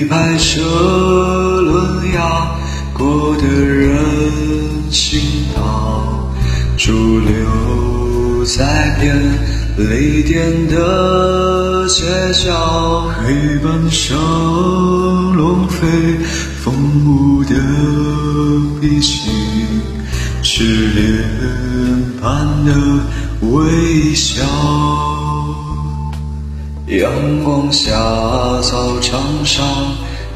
一排车轮压过的人行道，驻留在便利店的街角，黑板上龙飞凤舞的笔记，是脸般的微笑。阳光下，操场上，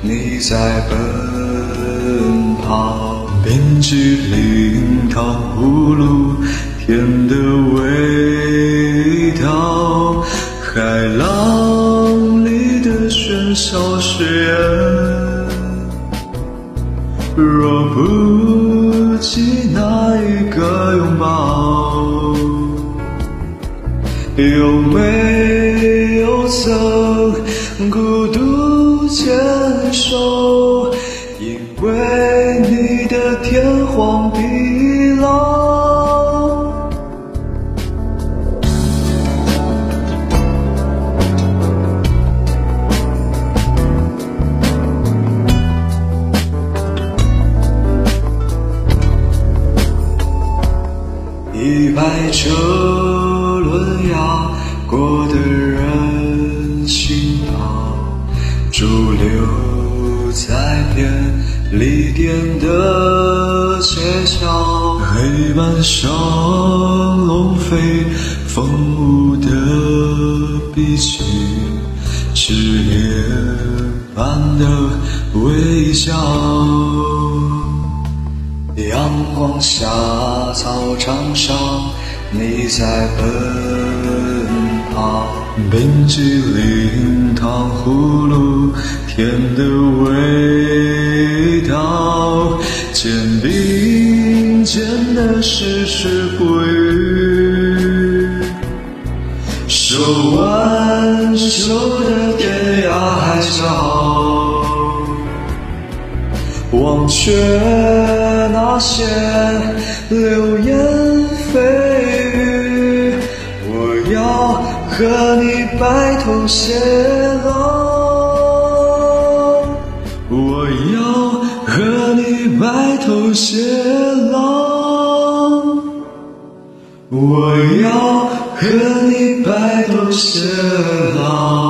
你在奔跑，编织零糖葫芦甜的味道，海浪里的喧嚣誓言，若不及那一个孤独坚守？因为你的天荒地老。一排车轮压过的留在便利店的街角，黑板上龙飞凤舞的笔记，是脸般的微笑。阳光下，操场上，你在奔跑，编织零糖葫芦甜的味道，肩并肩的矢志不渝，手挽手的天涯海角。忘却那些流言蜚语，我要和你白头偕老，我要和你白头偕老，我要和你白头偕老。